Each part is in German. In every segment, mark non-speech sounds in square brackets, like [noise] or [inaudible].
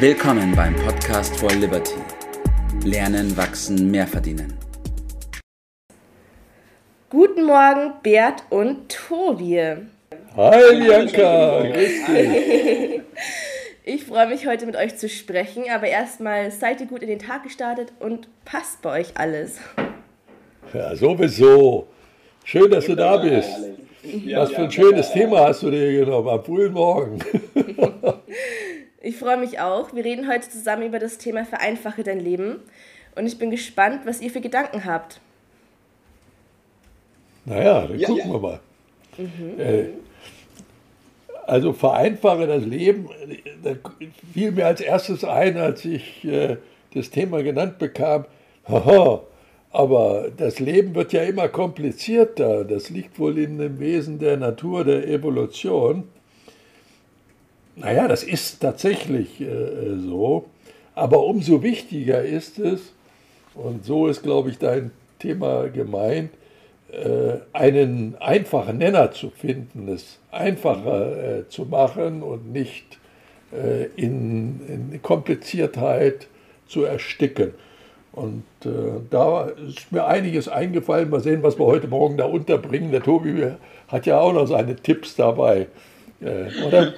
Willkommen beim Podcast for Liberty. Lernen, wachsen, mehr verdienen. Guten Morgen, Bert und Tobi. Hi Bianca, grüß dich. [laughs] Ich freue mich heute mit euch zu sprechen, aber erstmal seid ihr gut in den Tag gestartet und passt bei euch alles. Ja, sowieso. Schön, dass du da bist. Was für ein schönes Thema hast du dir genommen am frühen Morgen. [laughs] Ich freue mich auch. Wir reden heute zusammen über das Thema Vereinfache dein Leben und ich bin gespannt, was ihr für Gedanken habt. Naja, dann ja, gucken ja. wir mal. Mhm. Äh, also vereinfache das Leben. Da fiel mir als erstes ein, als ich äh, das Thema genannt bekam. Haha, aber das Leben wird ja immer komplizierter. Das liegt wohl in dem Wesen der Natur, der Evolution. Naja, das ist tatsächlich äh, so. Aber umso wichtiger ist es, und so ist, glaube ich, dein Thema gemeint, äh, einen einfachen Nenner zu finden, es einfacher äh, zu machen und nicht äh, in, in Kompliziertheit zu ersticken. Und äh, da ist mir einiges eingefallen. Mal sehen, was wir heute Morgen da unterbringen. Der Tobi hat ja auch noch seine Tipps dabei, äh, oder?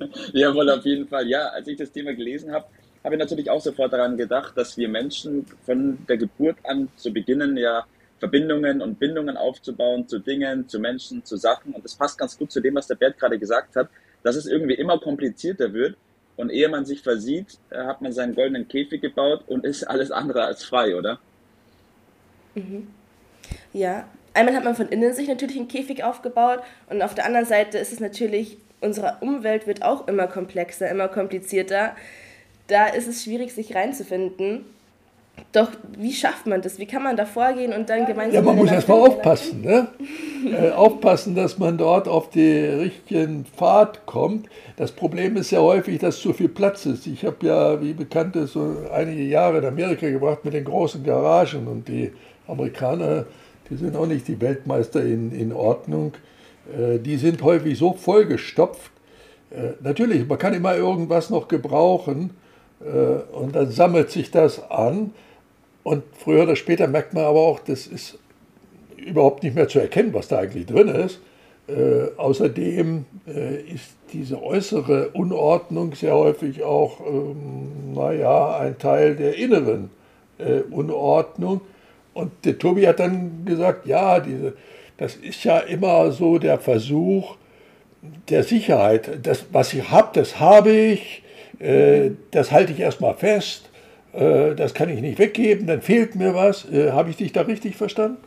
[laughs] Jawohl, auf jeden Fall. Ja, als ich das Thema gelesen habe, habe ich natürlich auch sofort daran gedacht, dass wir Menschen von der Geburt an zu beginnen ja Verbindungen und Bindungen aufzubauen zu Dingen, zu Menschen, zu Sachen. Und das passt ganz gut zu dem, was der Bert gerade gesagt hat, dass es irgendwie immer komplizierter wird. Und ehe man sich versieht, äh, hat man seinen goldenen Käfig gebaut und ist alles andere als frei, oder? Mhm. Ja, einmal hat man von innen sich natürlich einen Käfig aufgebaut und auf der anderen Seite ist es natürlich unsere Umwelt wird auch immer komplexer, immer komplizierter. Da ist es schwierig, sich reinzufinden. Doch wie schafft man das? Wie kann man da vorgehen und dann gemeinsam. Ja, man muss erstmal aufpassen, ne? äh, aufpassen, dass man dort auf den richtigen Pfad kommt. Das Problem ist ja häufig, dass zu viel Platz ist. Ich habe ja, wie bekannt ist, so einige Jahre in Amerika gebracht mit den großen Garagen und die Amerikaner, die sind auch nicht die Weltmeister in, in Ordnung. Äh, die sind häufig so vollgestopft. Äh, natürlich, man kann immer irgendwas noch gebrauchen äh, und dann sammelt sich das an. Und früher oder später merkt man aber auch, das ist überhaupt nicht mehr zu erkennen, was da eigentlich drin ist. Außerdem ist diese äußere Unordnung sehr häufig auch, ähm, naja, ein Teil der inneren Unordnung. Und der Tobi hat dann gesagt, ja, diese, das ist ja immer so der Versuch der Sicherheit. Das, was ich habe, das habe ich, äh, das halte ich erstmal fest, äh, das kann ich nicht weggeben, dann fehlt mir was. Äh, habe ich dich da richtig verstanden?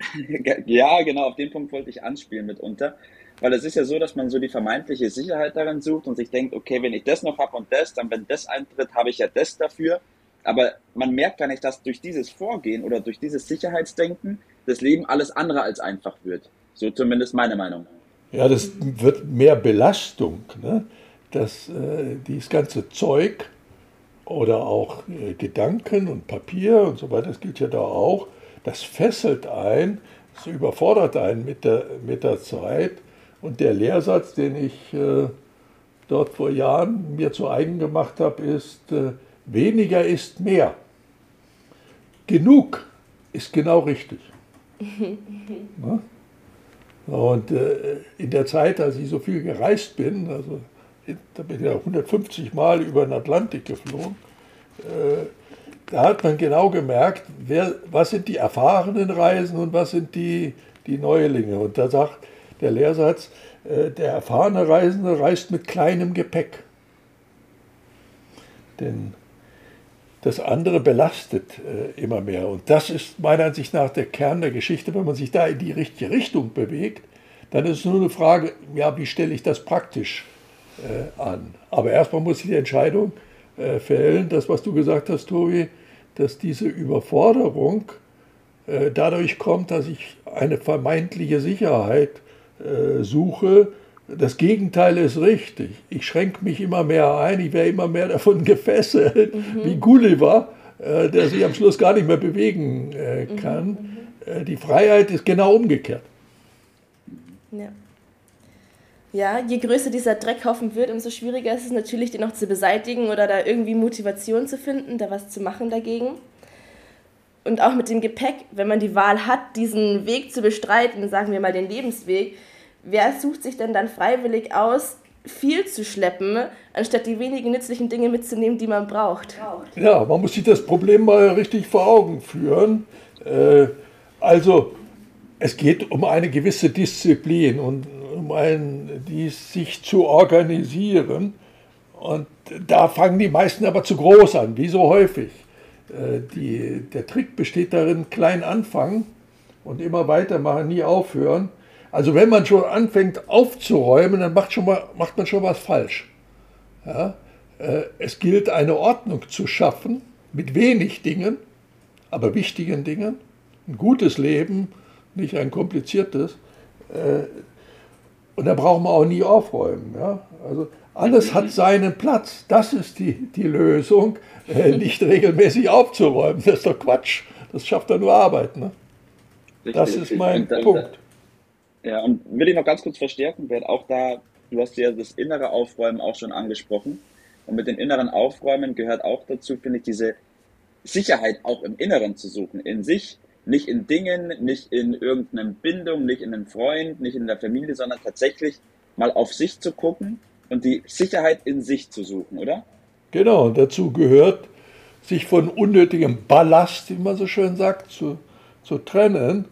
[laughs] Ja, genau, auf den Punkt wollte ich anspielen mitunter. Weil es ist ja so, dass man so die vermeintliche Sicherheit darin sucht und sich denkt, okay, wenn ich das noch habe und das, dann wenn das eintritt, habe ich ja das dafür. Aber man merkt gar nicht, dass durch dieses Vorgehen oder durch dieses Sicherheitsdenken das Leben alles andere als einfach wird. So zumindest meine Meinung. Ja, das wird mehr Belastung. Ne? Das, äh, dieses ganze Zeug oder auch äh, Gedanken und Papier und so weiter, das gilt ja da auch, das fesselt ein, das überfordert einen mit der, mit der Zeit. Und der Lehrsatz, den ich äh, dort vor Jahren mir zu eigen gemacht habe, ist, äh, weniger ist mehr. Genug ist genau richtig. Ne? Und äh, in der Zeit, als ich so viel gereist bin, also da bin ich ja 150 Mal über den Atlantik geflogen, äh, da hat man genau gemerkt, wer, was sind die erfahrenen Reisen und was sind die, die Neulinge. Und da sagt der Lehrsatz, äh, der erfahrene Reisende reist mit kleinem Gepäck. Denn das andere belastet äh, immer mehr. Und das ist meiner Ansicht nach der Kern der Geschichte. Wenn man sich da in die richtige Richtung bewegt, dann ist es nur eine Frage, ja, wie stelle ich das praktisch äh, an? Aber erstmal muss ich die Entscheidung äh, fällen, das, was du gesagt hast, Tobi, dass diese Überforderung äh, dadurch kommt, dass ich eine vermeintliche Sicherheit äh, suche, das Gegenteil ist richtig. Ich schränke mich immer mehr ein, ich werde immer mehr davon [laughs] gefesselt, mhm. wie Gulliver, äh, der sich am Schluss gar nicht mehr bewegen äh, mhm, kann. Mhm. Äh, die Freiheit ist genau umgekehrt. Ja. Ja, je größer dieser Dreckhaufen wird, umso schwieriger ist es natürlich, den noch zu beseitigen oder da irgendwie Motivation zu finden, da was zu machen dagegen. Und auch mit dem Gepäck, wenn man die Wahl hat, diesen Weg zu bestreiten, sagen wir mal den Lebensweg, wer sucht sich denn dann freiwillig aus, viel zu schleppen, anstatt die wenigen nützlichen Dinge mitzunehmen, die man braucht? Ja, man muss sich das Problem mal richtig vor Augen führen. Äh, also, es geht um eine gewisse Disziplin und um ein, die sich zu organisieren. Und da fangen die meisten aber zu groß an, wie so häufig. Äh, die, der Trick besteht darin, klein anfangen und immer weitermachen, nie aufhören. Also wenn man schon anfängt aufzuräumen, dann macht, schon mal, macht man schon was falsch. Ja? Äh, es gilt eine Ordnung zu schaffen mit wenig Dingen, aber wichtigen Dingen. Ein gutes Leben, nicht ein kompliziertes. Äh, und da brauchen wir auch nie aufräumen. Ja? Also alles hat seinen Platz. Das ist die, die Lösung, äh, [laughs] nicht regelmäßig aufzuräumen. Das ist doch Quatsch. Das schafft doch nur Arbeit. Ne? Das ist mein Punkt. Ja, und will ich noch ganz kurz verstärken, weil auch da, du hast ja das innere Aufräumen auch schon angesprochen. Und mit dem inneren Aufräumen gehört auch dazu, finde ich, diese Sicherheit auch im Inneren zu suchen, in sich nicht in Dingen, nicht in irgendeiner Bindung, nicht in einem Freund, nicht in der Familie, sondern tatsächlich mal auf sich zu gucken und die Sicherheit in sich zu suchen, oder? Genau, dazu gehört, sich von unnötigem Ballast, wie man so schön sagt, zu, zu trennen.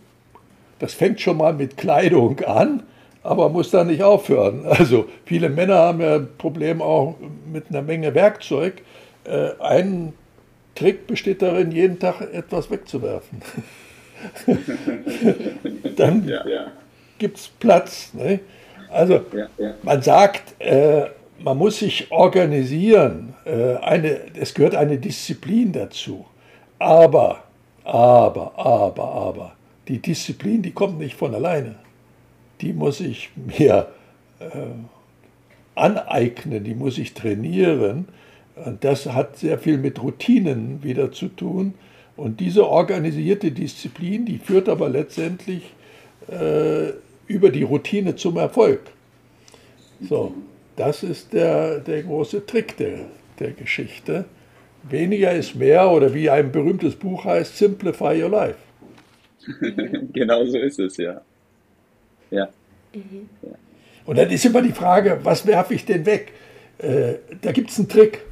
Das fängt schon mal mit Kleidung an, aber muss da nicht aufhören. [laughs] Also viele Männer haben ja ein Problem auch mit einer Menge Werkzeug. Äh, ein Trick besteht darin, jeden Tag etwas wegzuwerfen. [laughs] Dann ja, ja. gibt es Platz. Ne? Also ja, man sagt, äh, man muss sich organisieren. Äh, eine, es gehört eine Disziplin dazu. Aber, aber, aber, aber, die Disziplin, die kommt nicht von alleine. Die muss ich mir äh, aneignen, die muss ich trainieren. Und das hat sehr viel mit Routinen wieder zu tun. Und diese organisierte Disziplin, die führt aber letztendlich äh, über die Routine zum Erfolg. So, das ist der, der große Trick der, der Geschichte. Weniger ist mehr oder wie ein berühmtes Buch heißt, Simplify Your Life. [laughs] genau so ist es, ja. Ja. Mhm. Und dann ist immer die Frage, was werfe ich denn weg? Äh, da gibt es einen Trick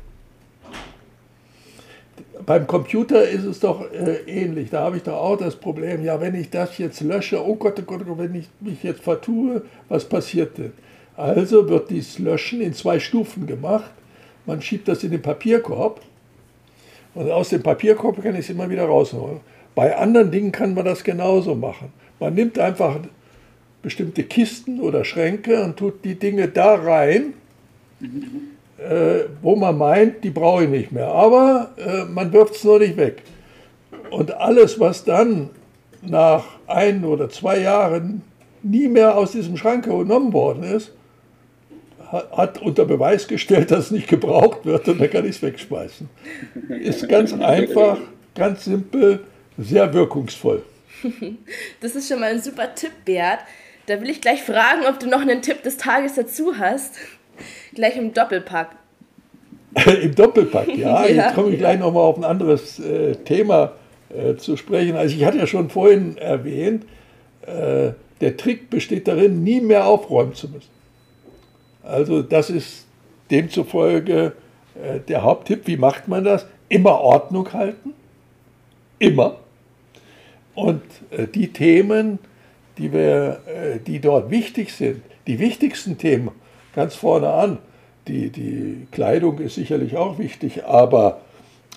beim Computer ist es doch äh, ähnlich. Da habe ich doch auch das Problem, ja, wenn ich das jetzt lösche, oh Gott, oh Gott, oh Gott, wenn ich mich jetzt vertue, was passiert denn? Also wird dieses Löschen in zwei Stufen gemacht. Man schiebt das in den Papierkorb und aus dem Papierkorb kann ich es immer wieder rausholen. Bei anderen Dingen kann man das genauso machen. Man nimmt einfach bestimmte Kisten oder Schränke und tut die Dinge da rein. Äh, wo man meint, die brauche ich nicht mehr. Aber äh, man wirft es nur nicht weg. Und alles, was dann nach ein oder zwei Jahren nie mehr aus diesem Schrank genommen worden ist, hat, hat unter Beweis gestellt, dass es nicht gebraucht wird und dann kann ich es wegschmeißen. Ist ganz [laughs] einfach, ganz simpel, sehr wirkungsvoll. [laughs] Das ist schon mal ein super Tipp, Bert. Da will ich gleich fragen, ob du noch einen Tipp des Tages dazu hast. [laughs] Gleich im Doppelpack. [laughs] Im Doppelpack, ja. ja. Jetzt komme ich gleich nochmal auf ein anderes äh, Thema äh, zu sprechen. Also ich hatte ja schon vorhin erwähnt, äh, der Trick besteht darin, nie mehr aufräumen zu müssen. Also das ist demzufolge äh, der Haupttipp. Wie macht man das? Immer Ordnung halten. Immer. Und äh, die Themen, die, wir, äh, die dort wichtig sind, die wichtigsten Themen, ganz vorne an. Die, die Kleidung ist sicherlich auch wichtig, aber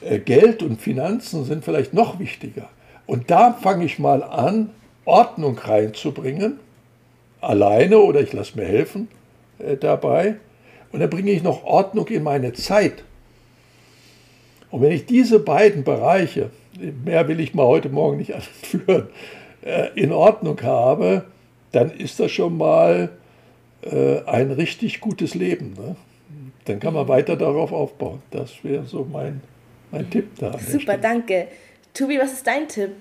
äh, Geld und Finanzen sind vielleicht noch wichtiger. Und da fange ich mal an, Ordnung reinzubringen, alleine oder ich lasse mir helfen äh, dabei. Und dann bringe ich noch Ordnung in meine Zeit. Und wenn ich diese beiden Bereiche, mehr will ich mal heute Morgen nicht [laughs] anführen, äh, in Ordnung habe, dann ist das schon mal äh, ein richtig gutes Leben. Ne? Dann kann man weiter darauf aufbauen. Das wäre so mein, mein Tipp da. Super, danke. Tobi, was ist dein Tipp?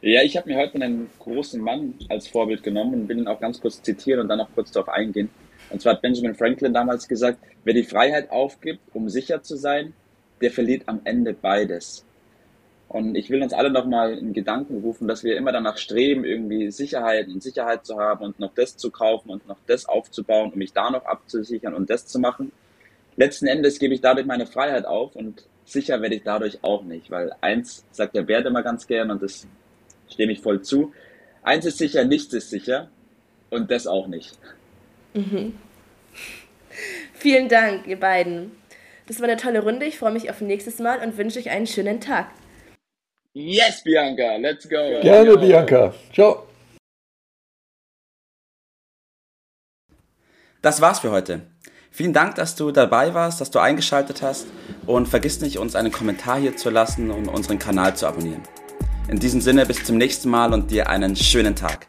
Ja, ich habe mir heute einen großen Mann als Vorbild genommen und will ihn auch ganz kurz zitieren und dann noch kurz darauf eingehen. Und zwar hat Benjamin Franklin damals gesagt, wer die Freiheit aufgibt, um sicher zu sein, der verliert am Ende beides. Und ich will uns alle nochmal in Gedanken rufen, dass wir immer danach streben, irgendwie Sicherheit und Sicherheit zu haben und noch das zu kaufen und noch das aufzubauen, um mich da noch abzusichern und das zu machen. Letzten Endes gebe ich dadurch meine Freiheit auf und sicher werde ich dadurch auch nicht, weil eins sagt der Bert immer ganz gern und das stimme ich voll zu. Eins ist sicher, nichts ist sicher und das auch nicht. Mhm. Vielen Dank, ihr beiden. Das war eine tolle Runde. Ich freue mich auf nächstes Mal und wünsche euch einen schönen Tag. Yes, Bianca, let's go. Gerne, Bianca. Ciao. Das war's für heute. Vielen Dank, dass du dabei warst, dass du eingeschaltet hast und vergiss nicht, uns einen Kommentar hier zu lassen und unseren Kanal zu abonnieren. In diesem Sinne bis zum nächsten Mal und dir einen schönen Tag.